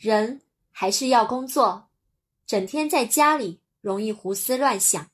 人还是要工作。整天在家里容易胡思乱想。